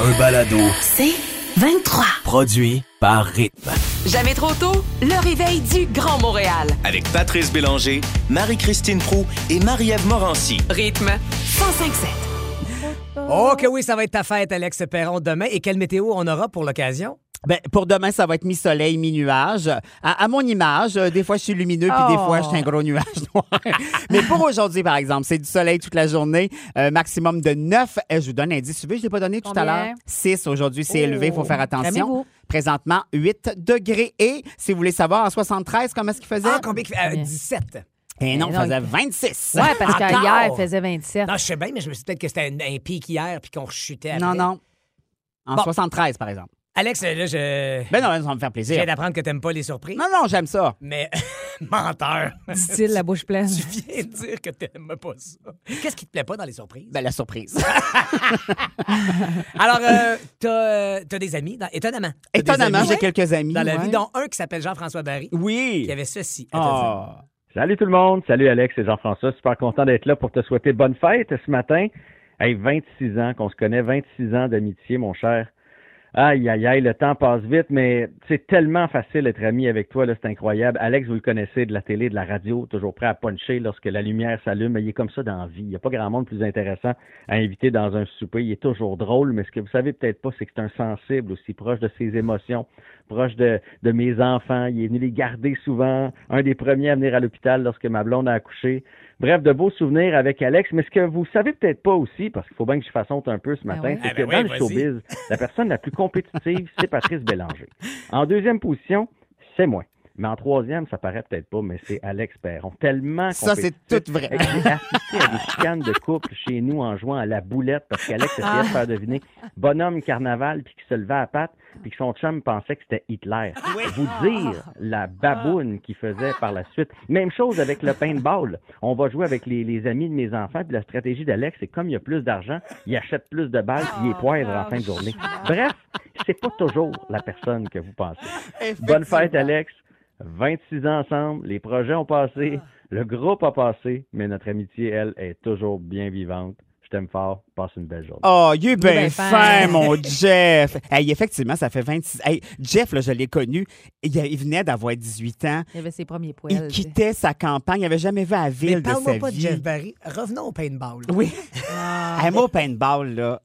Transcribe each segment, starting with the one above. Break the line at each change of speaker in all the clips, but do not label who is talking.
un balado
C'est 23.
produit par Rythme.
Jamais trop tôt, le réveil du Grand Montréal.
Avec Patrice Bélanger, Marie-Christine Prou et Marie-Ève Morancy.
Rythme 1057.
Oh que oui, ça va être ta fête, Alex Perron, demain. Et quelle météo on aura pour l'occasion?
Ben, pour demain, ça va être mi-soleil, mi-nuage. À, à mon image, euh, des fois, je suis lumineux, puis des
Oh.
fois, je suis un gros nuage noir. Mais pour aujourd'hui, par exemple, c'est du soleil toute la journée, euh, maximum de 9. Euh, je vous donne un indice. Tu veux, je l'ai pas donné tout à l'heure. 6 aujourd'hui, c'est élevé, il faut faire attention. Présentement, 8 degrés. Et si vous voulez savoir, en 73, comment est-ce qu'il faisait?
Ah, combien? Euh,
Combien?
17.
Eh non, il
non,
faisait
il-
26.
Ouais, parce qu'hier, il faisait 27.
Non, je sais bien, mais je me suis dit peut-être que c'était un, un pic hier puis qu'on rechutait après.
Non, non. En
Bon.
73, par exemple.
Alex, là, je.
Ben non, ça va me faire
Je
plaisir.
viens d'apprendre que t'aimes pas les surprises.
Non, non, j'aime ça.
Mais menteur.
Dit-il, la bouche pleine.
Tu viens de dire que t'aimes pas ça. Qu'est-ce qui te plaît pas dans les surprises?
Ben, la surprise.
Alors, euh, t'as euh, t'as des amis, dans- étonnamment. T'as des
Étonnamment,
amis
j'ai quelques amis.
Dans la
ouais.
vie, dont un qui s'appelle Jean-François Barry,
Oui.
qui avait ceci à te dire.
Ah.
Salut tout le monde, salut Alex et Jean-François, super content d'être là pour te souhaiter bonne fête ce matin. Hey, 26 ans qu'on se connaît, 26 ans d'amitié, mon cher. Aïe, aïe, aïe, le temps passe vite, mais c'est tellement facile d'être ami avec toi, là, c'est incroyable. Alex, vous le connaissez de la télé, de la radio, toujours prêt à puncher lorsque la lumière s'allume, il est comme ça dans la vie. Il n'y a pas grand monde plus intéressant à inviter dans un souper. Il est toujours drôle, mais ce que vous savez peut-être pas, c'est que c'est un sensible aussi, proche de ses émotions, proche de, de mes enfants. Il est venu les garder souvent, un des premiers à venir à l'hôpital lorsque ma blonde a accouché. Bref, de beaux souvenirs avec Alex, mais ce que vous savez peut-être pas aussi, parce qu'il faut bien que je fasse honte un peu ce
Ben
matin,
oui.
c'est
Ah
que
ben
dans
oui,
le showbiz, la personne la plus compétitive, c'est Patrice Bélanger. En deuxième position, c'est moi. Mais en troisième, ça paraît peut-être pas, mais c'est Alex Perron. Tellement
Ça, c'est tout vrai.
J'ai assisté à des chicanes de couple chez nous en jouant à la boulette parce qu'Alex essayait de faire deviner bonhomme carnaval puis qui se levait à pattes puis que son chum pensait que c'était Hitler. Vous dire la baboune qu'il faisait par la suite. Même chose avec le paintball. On va jouer avec les, les amis de mes enfants puis la stratégie d'Alex, c'est comme il y a plus d'argent, il achète plus de balles puis il est poivre en fin de journée. Bref, c'est pas toujours la personne que vous pensez. Bonne fête, Alex. 26 ans ensemble, les projets ont passé, le groupe a passé, mais notre amitié, elle, est toujours bien vivante. Je t'aime fort. Passe une belle journée.
Oh, il est bien
bien
fin, mon Jeff. Hey, effectivement, ça fait 26. Hey, Jeff, là, je l'ai connu. Il, il venait d'avoir 18 ans.
Il avait ses premiers poils.
Il quittait sa campagne. Il n'avait jamais vu la ville
Mais
de
parle-moi
sa
pas de
vie.
Jeff Barry. Revenons au paintball.
Oui.
Ah.
Hey, moi, au paintball, là,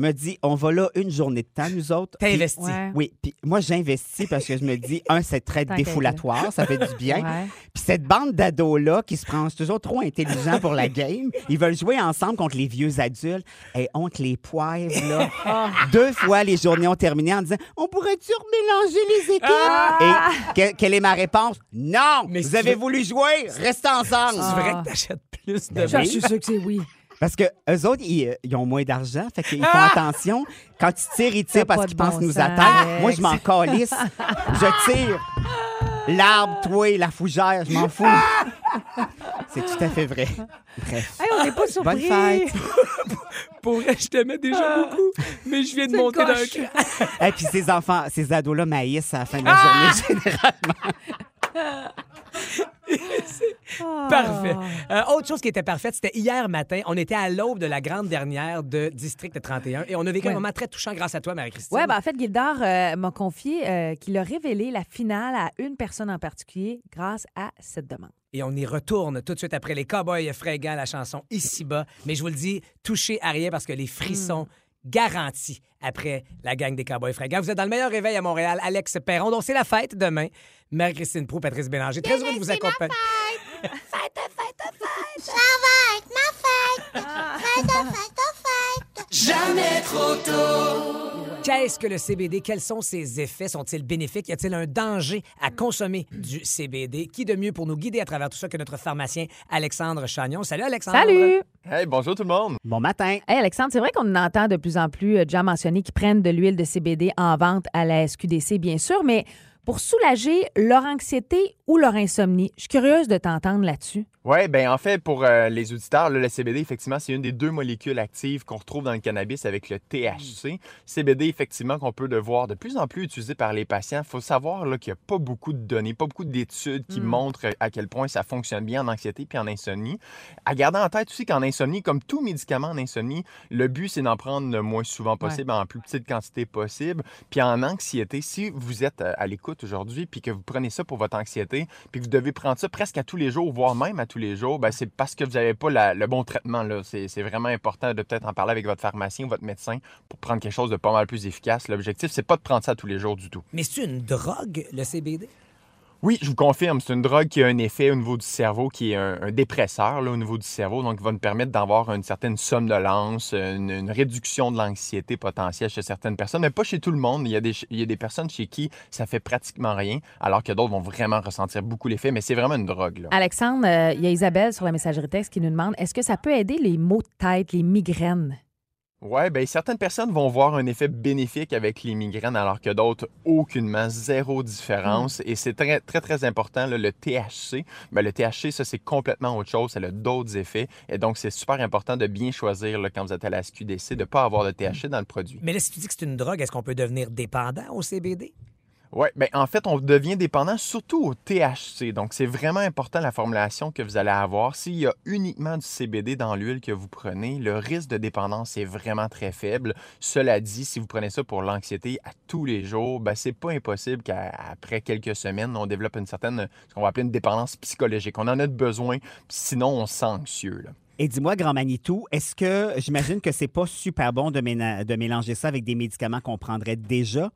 me dit, on va là une journée de temps, nous autres.
T'as investi.
Ouais.
Oui, puis moi, j'investis parce que je me dis, un, c'est très défoulatoire, ça fait du bien.
Ouais.
Puis cette bande d'ados-là qui se pensent toujours trop intelligents pour la game, ils veulent jouer ensemble contre les vieux adultes. Et honte les poivres, là.
Ah.
Deux fois, les journées ont terminé en disant On pourrait-tu remélanger les équipes? Et que- quelle est ma réponse? Non
Mais
Vous
si
avez
veux-
voulu jouer Restez ensemble
C'est vrai
Ah.
que t'achètes plus de
Ben
Je suis sûre que c'est oui.
Parce que eux autres, ils, euh, ils ont moins d'argent, fait qu'ils font attention. Quand ils tirent, ils tirent parce qu'ils
bon
pensent nous atteindre.
Alex.
Moi, je m'en calisse. je tire. L'arbre, toi, la fougère, je m'en fous. C'est tout à fait vrai. Bref.
Hey, on n'est pas surpris.
Bonne fête.
Pour vrai, je t'aimais déjà beaucoup, mais je viens de monter d'un.
Et puis ces enfants, ces ados-là maïssent à la fin de la
Ah!
journée généralement.
Ah.
Parfait. Euh, autre chose qui était parfaite, c'était hier matin. On était à l'aube de la grande dernière de District 31 et on a vécu un
Ouais.
moment très touchant grâce à toi, Marie-Christine.
Oui, ben en fait, Gildor euh, m'a confié euh, qu'il a révélé la finale à une personne en particulier grâce à cette demande.
Et on y retourne tout de suite après les Cowboys fringants, la chanson Ici-bas. Mais je vous le dis, touchez à rien parce que les frissons garantis après la gang des Cowboys fringants. Vous êtes dans le meilleur réveil à Montréal. Alex Perron, dont c'est la fête demain. Marie-Christine Prou, Patrice Bélanger. Très heureux de vous accompagner. Qu'est-ce que le CBD? Quels sont ses effets? Sont-ils bénéfiques? Y a-t-il un danger à consommer du CBD? Qui de mieux pour nous guider à travers tout ça que notre pharmacien Alexandre Chagnon? Salut Alexandre!
Salut!
Hey, bonjour tout le monde.
Bon matin.
Hey Alexandre, c'est vrai qu'on entend de plus en plus euh, de gens mentionner qu'ils prennent de l'huile de CBD en vente à la SQDC, bien sûr, mais pour soulager leur anxiété ou leur insomnie. Je suis curieuse de t'entendre là-dessus.
Oui, ben en fait, pour euh, les auditeurs, le CBD, effectivement, c'est une des deux molécules actives qu'on retrouve dans le cannabis avec le THC. CBD, effectivement, qu'on peut le voir de plus en plus utilisé par les patients. Il faut savoir qu'il n'y a pas beaucoup de données, pas beaucoup d'études qui montrent à quel point ça fonctionne bien en anxiété puis en insomnie. À garder en tête aussi qu'en insomnie, comme tout médicament en insomnie, le but, c'est d'en prendre le moins souvent possible, en plus petite quantité possible. Puis en anxiété, si vous êtes euh, à l'écoute aujourd'hui puis que vous prenez ça pour votre anxiété, puis que vous devez prendre ça presque à tous les jours, voire même à tous les jours, ben, c'est parce que vous n'avez pas le bon traitement. c'est vraiment important de peut-être en parler avec votre pharmacien ou votre médecin pour prendre quelque chose de pas mal plus efficace. L'objectif, c'est pas de prendre ça tous les jours du tout.
Mais c'est une drogue, le CBD?
Oui, je vous confirme, c'est une drogue qui a un effet au niveau du cerveau, qui est un, un dépresseur au niveau du cerveau, donc qui va nous permettre d'avoir une certaine somnolence, une, une réduction de l'anxiété potentielle chez certaines personnes, mais pas chez tout le monde. Il y, a des, personnes chez qui ça fait pratiquement rien, alors que d'autres vont vraiment ressentir beaucoup l'effet, mais c'est vraiment une drogue.
Alexandre, euh, il y a Isabelle sur la messagerie texte qui nous demande est-ce que ça peut aider les maux de tête, les migraines?
Oui, bien, certaines personnes vont voir un effet bénéfique avec les migraines, alors que d'autres, aucunement, zéro différence. Et c'est très, très, très important, là, le THC. Ben, le THC, ça, c'est complètement autre chose. Ça a d'autres effets. Et donc, c'est super important de bien choisir, là, quand vous êtes à la SQDC, de ne pas avoir de THC dans le produit.
Mais là, si tu dis que c'est une drogue, est-ce qu'on peut devenir dépendant au CBD?
Oui, bien, en fait, on devient dépendant surtout au THC. Donc, c'est vraiment important la formulation que vous allez avoir. S'il y a uniquement du CBD dans l'huile que vous prenez, le risque de dépendance est vraiment très faible. Cela dit, si vous prenez ça pour l'anxiété à tous les jours, ben, c'est pas impossible qu'après quelques semaines, on développe une certaine, ce qu'on va appeler une dépendance psychologique. On en a besoin, sinon on se sent anxieux.
Et dis-moi, Grand Manitou, est-ce que j'imagine que c'est pas super bon de mélanger ça avec des médicaments qu'on prendrait déjà?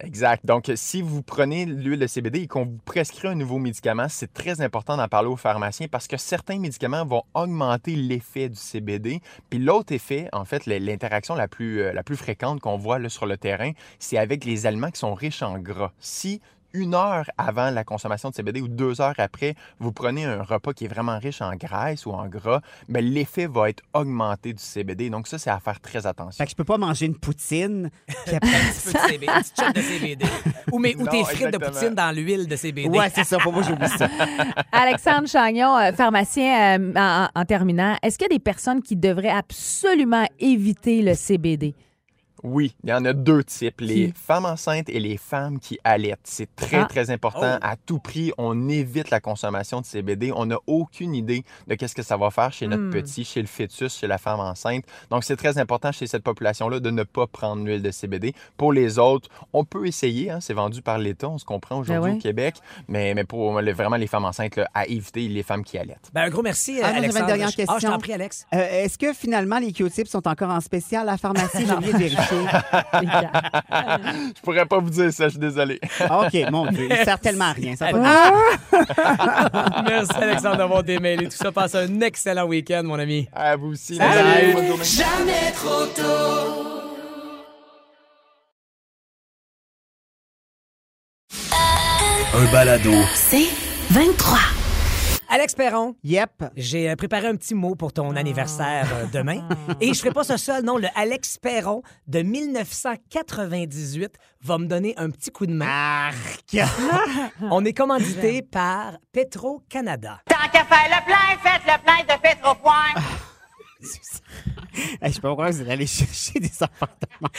Exact. Donc, si vous prenez l'huile de CBD et qu'on vous prescrit un nouveau médicament, c'est très important d'en parler au pharmacien parce que certains médicaments vont augmenter l'effet du CBD. Puis l'autre effet, en fait, l'interaction la plus, euh, la plus fréquente qu'on voit là, sur le terrain, c'est avec les aliments qui sont riches en gras. Si une heure avant la consommation de CBD ou deux heures après, vous prenez un repas qui est vraiment riche en graisse ou en gras, ben, l'effet va être augmenté du CBD. Donc ça, c'est à faire très attention.
Fait que je peux pas manger une poutine, puis après...
Un petit peu de CBD, une petite shot de CBD. Ou, mais, ou
Non,
tes frites de poutine dans l'huile de CBD.
ouais, c'est ça, pour moi, j'oublie ça.
Alexandre Chagnon, euh, pharmacien euh, en, en terminant, est-ce qu'il y a des personnes qui devraient absolument éviter le CBD?
Oui, il y en a deux types, les
Qui?
femmes enceintes et les femmes qui allaitent. C'est très,
Ah.
très important.
Oh.
À tout prix, on évite la consommation de CBD. On n'a aucune idée de qu'est-ce que ça va faire chez notre
Hmm.
petit, chez le fœtus, chez la femme enceinte. Donc, c'est très important chez cette population-là de ne pas prendre l'huile de CBD. Pour les autres, on peut essayer. hein, c'est vendu par l'État, on se comprend aujourd'hui
Ben ouais.
au Québec. Mais, mais pour les- vraiment les femmes enceintes, là, à éviter les femmes qui allaitent.
Ben, un gros merci,
Ah j'avais une
Alexandre.
dernière
Ah, je
question.
t'en prie, Alex.
Euh, Est-ce que finalement les Q-tips sont encore en spécial à la pharmacie? J'ai oublié de vérifier.
Je pourrais pas vous dire ça, je suis désolé.
Ah, OK, mon Dieu, il sert tellement à rien. Ça a pas de-
Merci, Alexandre, d'avoir démêlé tout ça. Passe un excellent week-end, mon ami.
À vous aussi.
Salut.
Bonne journée.
Un balado.
C'est 23.
Alex Perron,
Yep.
j'ai euh, préparé un petit mot pour ton anniversaire euh, demain. Et je ferai pas ça seul, non. Le Alex Perron de 1998 va me donner un petit coup de main. On est commandité par Petro-Canada.
Tant qu'à faire le plein, faites le plein de Petropoint.
Hey, je peux pas croire que vous êtes allé chercher des même.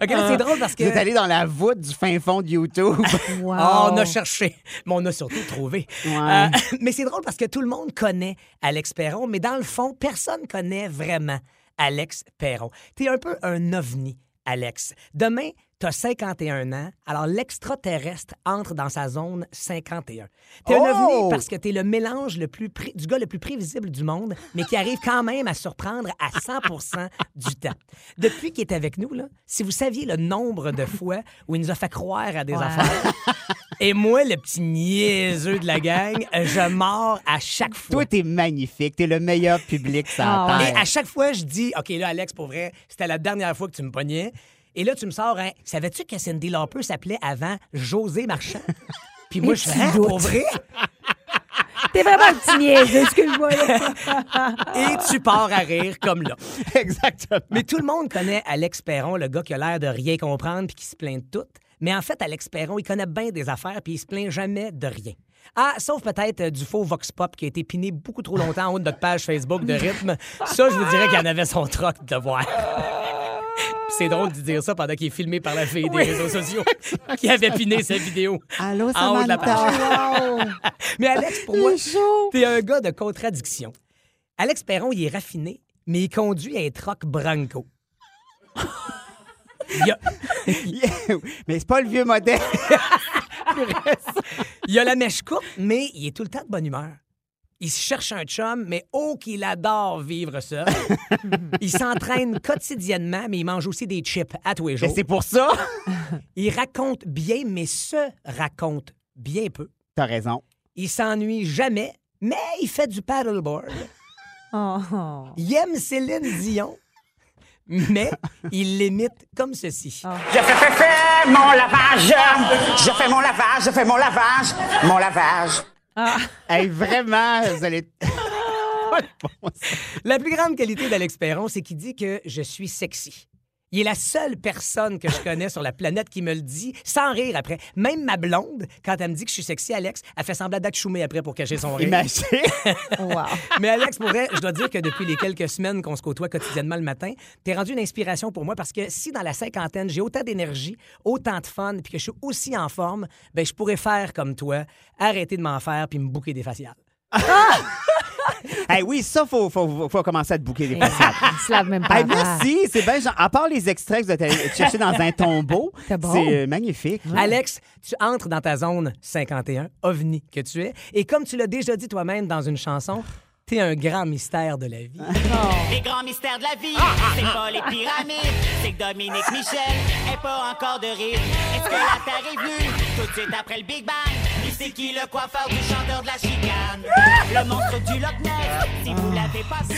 OK, là, c'est drôle parce que...
Vous êtes allé dans la voûte du fin fond de YouTube.
Wow.
Ah, on a cherché, mais on a surtout trouvé.
Ouais.
Euh, mais c'est drôle parce que tout le monde connaît Alex Perron, mais dans le fond, personne connaît vraiment Alex Perron. T'es un peu un ovni, Alex. Demain, t'as 51 ans, alors l'extraterrestre entre dans sa zone 51. T'es un
Oh!
ovni parce que t'es le mélange le plus pré- du gars le plus prévisible du monde, mais qui arrive quand même à surprendre à 100% du temps. Depuis qu'il est avec nous, là, si vous saviez le nombre de fois où il nous a fait croire à des
Ouais.
affaires, et moi, le petit niaiseux de la gang, je mords à chaque fois.
Toi, t'es magnifique. T'es le meilleur public sur la
Ah ouais.
Et à chaque fois, je dis, OK, là, Alex, pour vrai, c'était la dernière fois que tu me pognais. Et là, tu me sors, hein, savais-tu que Cindy Lauper s'appelait avant José Marchand? Puis moi, je
tu
fais, hein, pour vrai?
T'es vraiment un petit niaiseux, excuse-moi.
Et tu pars à rire comme là.
Exactement.
Mais tout le monde connaît Alex Perron, le gars qui a l'air de rien comprendre puis qui se plaint de tout. Mais en fait, Alex Perron, il connaît bien des affaires puis il se plaint jamais de rien. Ah, sauf peut-être euh, du faux Vox Pop qui a été piné beaucoup trop longtemps en haut de notre page Facebook de rythme. Ça, je vous dirais qu'il en avait son troc de voir. Puis C'est drôle de dire ça pendant qu'il est filmé par la fille des réseaux sociaux qui avait piné sa vidéo.
Allô,
En haut de la
Samantha.
Mais Alex, pour moi, t'es un gars de contradiction. Alex Perron, il est raffiné, mais il conduit un troc Branco. Il a,
Mais c'est pas le vieux modèle.
il a la mèche courte, mais il est tout le temps de bonne humeur. Il cherche un chum, mais oh qu'il adore vivre seul. il s'entraîne quotidiennement, mais il mange aussi des chips à tous les
Mais
jours.
c'est pour ça?
Il raconte bien, mais se raconte bien peu.
T'as raison.
Il s'ennuie jamais, mais il fait du paddleboard.
Oh, oh.
Il aime Céline Dion, mais il l'imite comme ceci.
Je fais, fais, fais mon lavage. Je fais mon lavage, je fais mon lavage. Mon lavage.
Hey, vraiment, vous allez.
La plus grande qualité d'Alex Perron, c'est qu'il dit que je suis sexy. Il est la seule personne que je connais sur la planète qui me le dit sans rire après. Même ma blonde, quand elle me dit que je suis sexy, Alex, elle fait semblant d'acchoumer après pour cacher son rire.
Imagine.
Wow.
Mais Alex, pour vrai, je dois dire que depuis les quelques semaines qu'on se côtoie quotidiennement le matin, t'es rendu une inspiration pour moi parce que si dans la cinquantaine, j'ai autant d'énergie, autant de fun, puis que je suis aussi en forme, ben je pourrais faire comme toi, arrêter de m'en faire puis me bouquer des faciales.
hey, oui, ça, faut, faut, faut commencer à te bouquer des faciales.
Il se lave même pas.
Hey, merci, c'est bien. genre, À part les extraits que vous êtes chercher dans un tombeau,
C'est bon.
euh, magnifique.
Alex, tu entres dans ta zone 51, ovni que tu es, et comme tu l'as déjà dit toi-même dans une chanson, t'es un grand mystère de la vie.
Les grands mystères de la vie, c'est pas les pyramides. C'est que Dominique Michel est pas encore de rire. Est-ce que la Terre est venue tout de suite après le Big Bang? C'est qui le coiffeur du chanteur de la chicane? Le monstre du Loch Ness, si vous l'avez pas vu.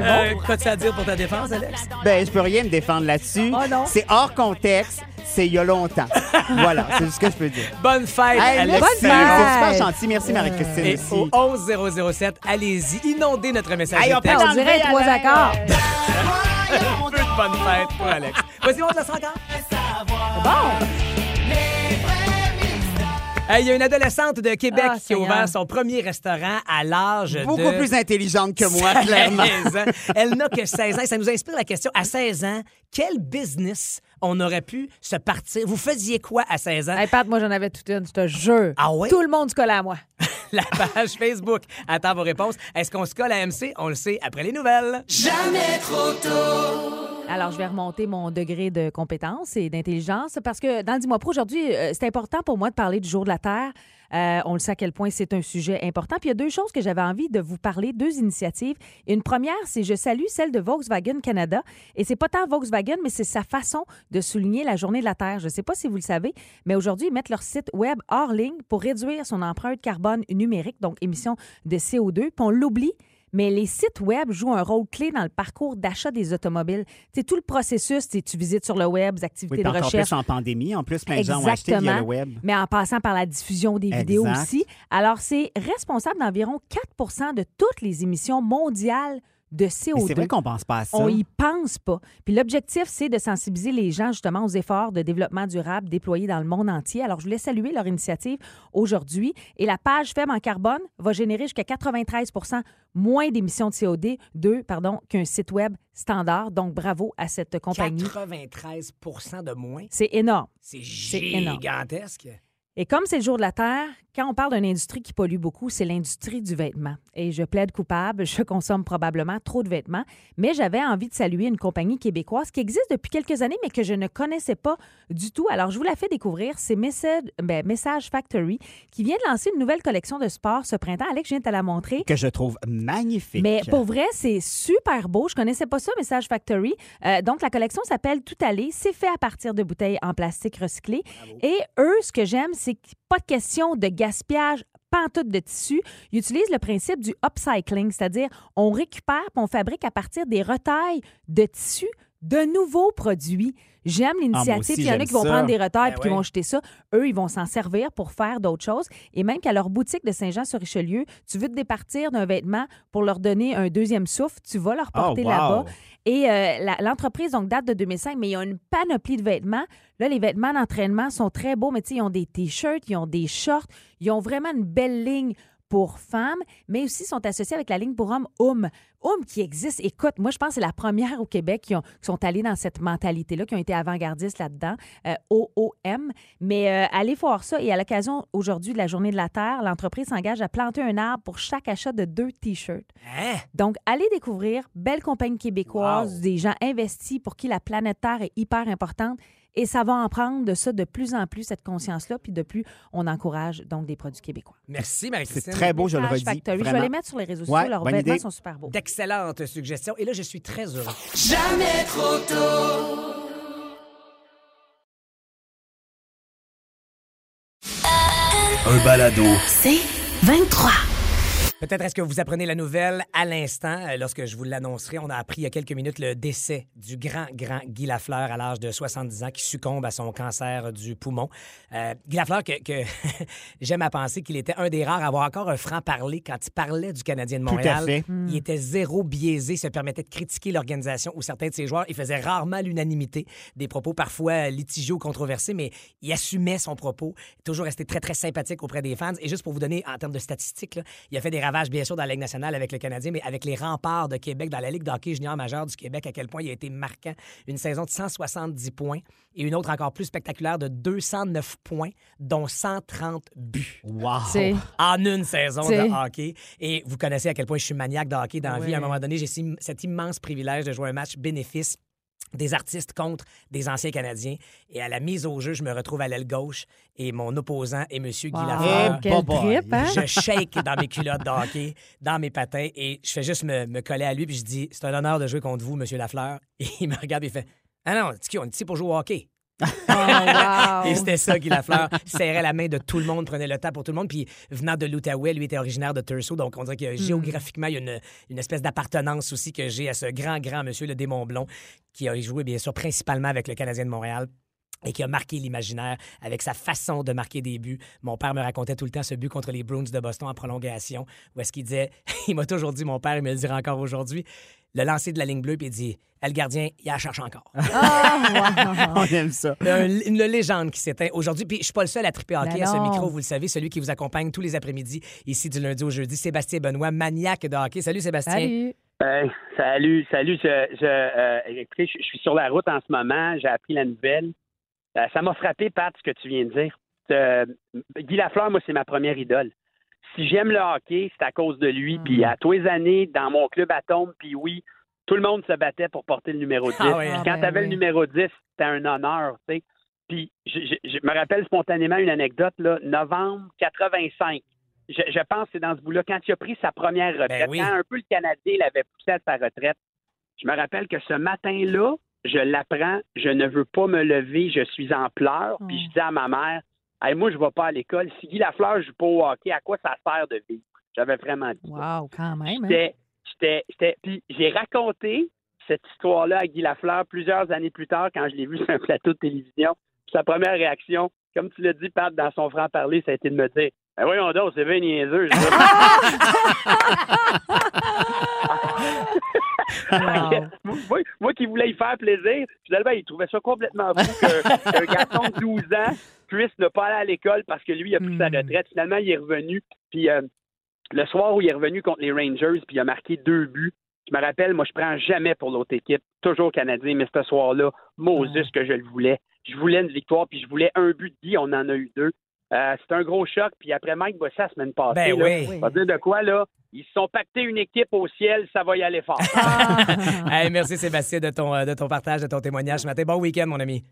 Euh, Qu'as-tu à dire pour ta défense, Alex?
Ben, je peux rien me défendre là-dessus.
Oh non.
C'est hors contexte. C'est il y a longtemps. voilà, c'est tout ce que je peux dire.
Bonne fête,
Hey,
Alex.
Bonne
C'est
fête.
super gentil. Merci, Marie-Christine
Et
aussi.
au 11007, allez-y, inondez notre message
Hey, on peut.
On dirait trois accords.
Un peu de bonne fête pour Alex. Vas-y, montre le son encore.
Bon.
Il y a une adolescente de Québec
Ah,
qui a ouvert son premier restaurant à l'âge de...
Beaucoup plus intelligente que moi, clairement.
16 ans. Elle n'a que 16 ans. Et Ça nous inspire la question, à 16 ans, quel business on aurait pu se partir? Vous faisiez quoi à 16 ans?
Hey, Pat, moi, j'en avais toute une, je te jure.
Ah ouais?
Tout le monde se collait à moi.
La page Facebook. Attends vos réponses. Est-ce qu'on se colle à MC? On le sait après les nouvelles.
Alors, je vais remonter mon degré de compétence et d'intelligence parce que dans le Dis-moi Pro, aujourd'hui, euh, c'est important pour moi de parler du jour de la Terre. Euh, on le sait à quel point c'est un sujet important. Puis il y a deux choses que j'avais envie de vous parler, deux initiatives. Une première, c'est je salue celle de Volkswagen Canada. Et c'est pas tant Volkswagen, mais c'est sa façon de souligner la journée de la Terre. Je ne sais pas si vous le savez, mais aujourd'hui, ils mettent leur site web hors ligne pour réduire son empreinte carbone numérique, donc émission de CO2. Puis on l'oublie. Mais les sites web jouent un rôle clé dans le parcours d'achat des automobiles. C'est tout le processus, tu visites sur le web, des activités
Oui,
de recherche.
plus en pandémie. En plus, plein de gens ont acheté via le
Exactement.
web.
Mais en passant par la diffusion des vidéos aussi. Alors, c'est responsable d'environ 4% de toutes les émissions mondiales de
Mais c'est vrai
CO2.
qu'on pense pas à ça.
On y pense pas. Puis l'objectif, c'est de sensibiliser les gens justement aux efforts de développement durable déployés dans le monde entier. Alors, je voulais saluer leur initiative aujourd'hui. Et la page Faible en carbone va générer jusqu'à 93 moins d'émissions de CO2 deux, pardon, qu'un site web standard. Donc, bravo à cette compagnie.
93 de moins?
C'est énorme.
C'est
énorme.
gigantesque.
Et comme c'est le jour de la Terre, quand on parle d'une industrie qui pollue beaucoup, c'est l'industrie du vêtement. Et je plaide coupable, je consomme probablement trop de vêtements, mais j'avais envie de saluer une compagnie québécoise qui existe depuis quelques années, mais que je ne connaissais pas du tout. Alors, je vous la fais découvrir, c'est Message, ben, Message Factory, qui vient de lancer une nouvelle collection de sport ce printemps. Alex, je viens de te la montrer.
Que je trouve magnifique.
Mais pour vrai, c'est super beau. Je connaissais pas ça, Message Factory. Euh, donc, la collection s'appelle Tout aller. C'est fait à partir de bouteilles en plastique recyclé. Et eux, ce que j'aime, c'est pas de question de gaspillage pantoute de tissu. Ils utilisent le principe du upcycling, c'est-à-dire on récupère on fabrique à partir des retailles de tissu de nouveaux produits. J'aime l'initiative.
aussi,
Il y en a qui vont
ça.
prendre des retards
Ben
et qui
oui.
vont jeter ça. Eux, ils vont s'en servir pour faire d'autres choses. Et même qu'à leur boutique de Saint-Jean-sur-Richelieu, tu veux te départir d'un vêtement pour leur donner un deuxième souffle, tu vas leur porter
Oh, wow.
là-bas. Et euh, l'entreprise donc date de 2005, mais il y a une panoplie de vêtements. Là, les vêtements d'entraînement sont très beaux, mais tu sais, ils ont des t-shirts, ils ont des shorts, ils ont vraiment une belle ligne pour femmes, mais aussi sont associés avec la ligne pour hommes OUM. OUM qui existe, écoute, moi je pense que c'est la première au Québec qui, ont- qui sont allés dans cette mentalité-là, qui ont été avant-gardistes là-dedans, euh, OOM. Mais euh, allez voir ça. Et à l'occasion aujourd'hui de la Journée de la Terre, l'entreprise s'engage à planter un arbre pour chaque achat de deux t-shirts.
Hein?
Donc, allez découvrir belle compagnie québécoise,
Wow.
des gens investis pour qui la planète Terre est hyper importante. Et ça va en prendre de ça de plus en plus, cette conscience-là. Puis de plus, on encourage donc des produits québécois.
Merci,
C'est
Marie-Christine.
très beau, je le redis.
Factory. Je vais les mettre sur les réseaux
Ouais,
sociaux. Leurs vêtements
idée.
sont super beaux.
D'excellentes suggestions. Et là, je suis très heureux.
Un balado.
C'est 23.
Peut-être est-ce que vous apprenez la nouvelle à l'instant, euh, lorsque je vous l'annoncerai. On a appris il y a quelques minutes le décès du grand, grand Guy Lafleur à l'âge de 70 ans qui succombe à son cancer du poumon. Euh, Guy Lafleur, que, que j'aime à penser qu'il était un des rares à avoir encore un franc-parler quand il parlait du Canadien de
Tout à
Montréal.
fait.
Il était zéro biaisé, se permettait de critiquer l'organisation ou certains de ses joueurs. Il faisait rarement l'unanimité, des propos parfois litigieux ou controversés, mais il assumait son propos, toujours resté très, très sympathique auprès des fans. Et juste pour vous donner, en termes de statistiques, là, il a fait des bien sûr, dans la Ligue nationale avec le Canadien, mais avec les remparts de Québec, dans la Ligue d'hockey junior majeur du Québec, à quel point il a été marquant. Une saison de 170 points et une autre encore plus spectaculaire de 209 points, dont 130 buts
Wow.
En une saison de hockey. Et vous connaissez à quel point je suis maniaque de hockey dans la vie. À un moment donné, j'ai ce- cet immense privilège de jouer un match bénéfice des artistes contre des anciens Canadiens. Et à la mise au jeu, je me retrouve à l'aile gauche et mon opposant est M. Guy
Wow.
Lafleur.
Eh,
trip, hein?
Je shake dans mes culottes de hockey, dans mes patins, et je fais juste me, me coller à lui, puis je dis C'est un honneur de jouer contre vous, Monsieur Lafleur. Et il me regarde et il fait Ah non, on est ici pour jouer au hockey.
Oh, wow.
Et c'était ça, Guy Lafleur. serrait la main de tout le monde, prenait le temps pour tout le monde. Puis venant de l'Outaouais, lui était originaire de Turso. Donc, on dirait que géographiquement, il y a une, une espèce d'appartenance aussi que j'ai à ce grand, grand monsieur, le démon blond, qui a joué, bien sûr, principalement avec le Canadien de Montréal et qui a marqué l'imaginaire avec sa façon de marquer des buts. Mon père me racontait tout le temps ce but contre les Bruins de Boston en prolongation, où est-ce qu'il disait, il m'a toujours dit, mon père, il me le dira encore aujourd'hui, le lancer de la ligne bleue, puis il dit, le gardien, il la cherche encore.
Ah, wow.
On aime ça.
Un- une légende qui s'éteint aujourd'hui. Puis je suis pas le seul à triper hockey
Ben
à ce micro, vous le savez, celui qui vous accompagne tous les après-midi, ici du lundi au jeudi, Sébastien Benoît, maniaque de hockey. Salut Sébastien.
Salut.
Salut, salut. Je, je, euh, écoutez, je, je suis sur la route en ce moment. J'ai appris la nouvelle. Euh, ça m'a frappé, Pat, ce que tu viens de dire. Euh, Guy Lafleur, moi, c'est ma première idole. Si j'aime le hockey, c'est à cause de lui. Puis à tous les années, dans mon club Atome, puis oui, tout le monde se battait pour porter le numéro 10.
Ah oui.
Ah,
Quand
ben
tu avais
oui.
le numéro 10, c'était un honneur, tu sais. Puis je, je- je me rappelle spontanément une anecdote, là, novembre 85. Je, je pense que c'est dans ce bout-là, quand il a pris sa première retraite,
Ben oui.
quand un peu le Canadien l'avait poussé à sa retraite, je me rappelle que ce matin-là, je l'apprends, je ne veux pas me lever, je suis en pleurs, puis je dis à ma mère, hey, moi, je vais pas à l'école. Si Guy Lafleur joue pas au hockey, à quoi ça sert de vivre? J'avais vraiment dit ça.
Wow, quand même. hein?
J'étais, j'étais, j'étais- puis j'ai raconté cette histoire-là à Guy Lafleur plusieurs années plus tard quand je l'ai vu sur un plateau de télévision. Puis sa première réaction, comme tu l'as dit, Pat, dans son franc-parler, ça a été de me dire ben voyons donc, c'est bien niaiseux. Dis, moi, moi qui voulais y faire plaisir, finalement, il trouvait ça complètement fou qu'un garçon de 12 ans puisse ne pas aller à l'école parce que lui, il a pris sa
Hmm.
retraite. Finalement, il est revenu. Puis euh, le soir où il est revenu contre les Rangers, puis il a marqué deux buts, je me rappelle, moi, je prends jamais pour l'autre équipe, toujours canadien, mais ce soir-là, Moses, que je le voulais. Je voulais une victoire, puis je voulais un but de on en a eu deux. Euh, C'était un gros choc, puis après Mike Bossé la semaine passée,
Ben
là,
oui.
on va dire de quoi, là? Ils se sont pactés une équipe au ciel, ça va y aller fort.
Hey, merci Sébastien de ton, euh, de ton partage, de ton témoignage ce matin. Bon week-end, mon ami.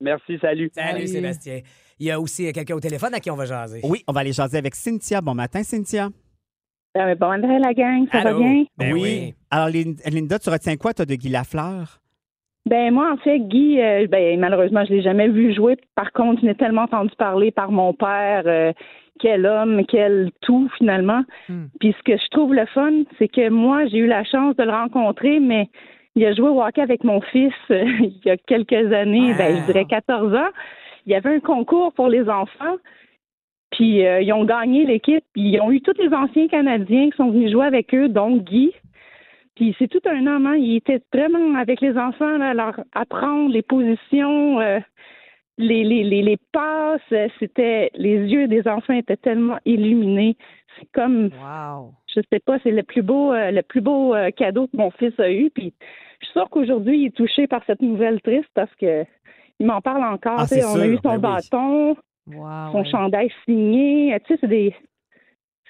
Merci, salut.
Salut,
Salut.
Sébastien. Il y a aussi euh, quelqu'un au téléphone à qui on va jaser.
Oui, on va aller jaser avec Cynthia. Bon matin, Cynthia.
Euh, bon, André, la gang, ça va bien?
Ben oui.
Alors, Lin- Linda, tu retiens quoi, toi, de Guy Lafleur?
Ben moi, en fait, Guy, euh, ben, malheureusement, je l'ai jamais vu jouer. Par contre, je n'ai tellement entendu parler par mon père. euh, quel homme, quel tout, finalement.
Hmm.
Puis ce que je trouve le fun, c'est que moi, j'ai eu la chance de le rencontrer, mais Il a joué au hockey avec mon fils euh, il y a quelques années, ben, je dirais 14 ans. Il y avait un concours pour les enfants. Puis euh, ils ont gagné l'équipe. Puis Ils ont eu tous les anciens Canadiens qui sont venus jouer avec eux, dont Guy. Puis c'est tout un homme. Hein. Il était vraiment avec les enfants, là, leur apprendre les positions, euh, les, les, les, les passes. C'était les yeux des enfants étaient tellement illuminés. C'est comme je sais pas, c'est le plus beau euh, le plus beau euh, cadeau que mon fils a eu. Puis je suis sûre qu'aujourd'hui il est touché par cette nouvelle triste parce que il m'en parle encore.
Ah,
tu sais,
c'est
on a eu son
ben oui.
bâton, son chandail signé. Tu sais, c'est des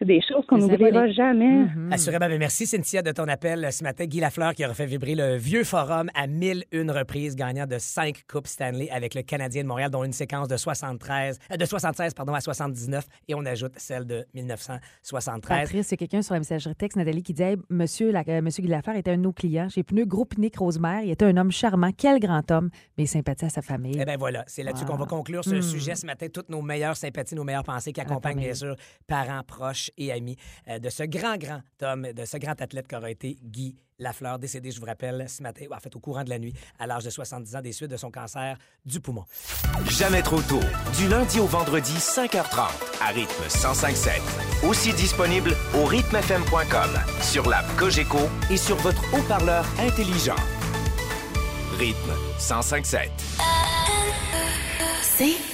c'est des choses qu'on n'oubliera jamais.
Mm-hmm.
Assurément. Ben, merci, Cynthia, de ton appel ce matin. Guy Lafleur qui aura fait vibrer le vieux forum à 1001 reprises, gagnant de cinq Coupes Stanley avec le Canadien de Montréal, dont une séquence de 73, euh, de 76 pardon, à 79. Et on ajoute celle de 1973.
Patrice, c'est quelqu'un sur la messagerie texte, Nathalie, qui disait hey, Monsieur, la, euh, Monsieur Guy Lafleur était un de nos clients. J'ai pneu groupe Nick Rosemère. Il était un homme charmant. Quel grand homme, mais il sympathie à sa famille.
Eh bien voilà, c'est là-dessus qu'on va conclure ce
Mm.
sujet ce matin. Toutes nos meilleures sympathies, nos meilleures pensées qui accompagnent bien sûr parents, proches et amis euh, de ce grand, grand homme, de ce grand athlète qu'aura été Guy Lafleur, décédé, je vous rappelle, ce matin, en fait au courant de la nuit, à l'âge de 70 ans, des suites de son cancer du poumon.
Jamais trop tôt. Du lundi au vendredi, 5h30, à rythme 105.7. Aussi disponible au rythmefm.com, sur l'app Cogeco et sur votre haut-parleur intelligent. Rythme 105.7.
C'est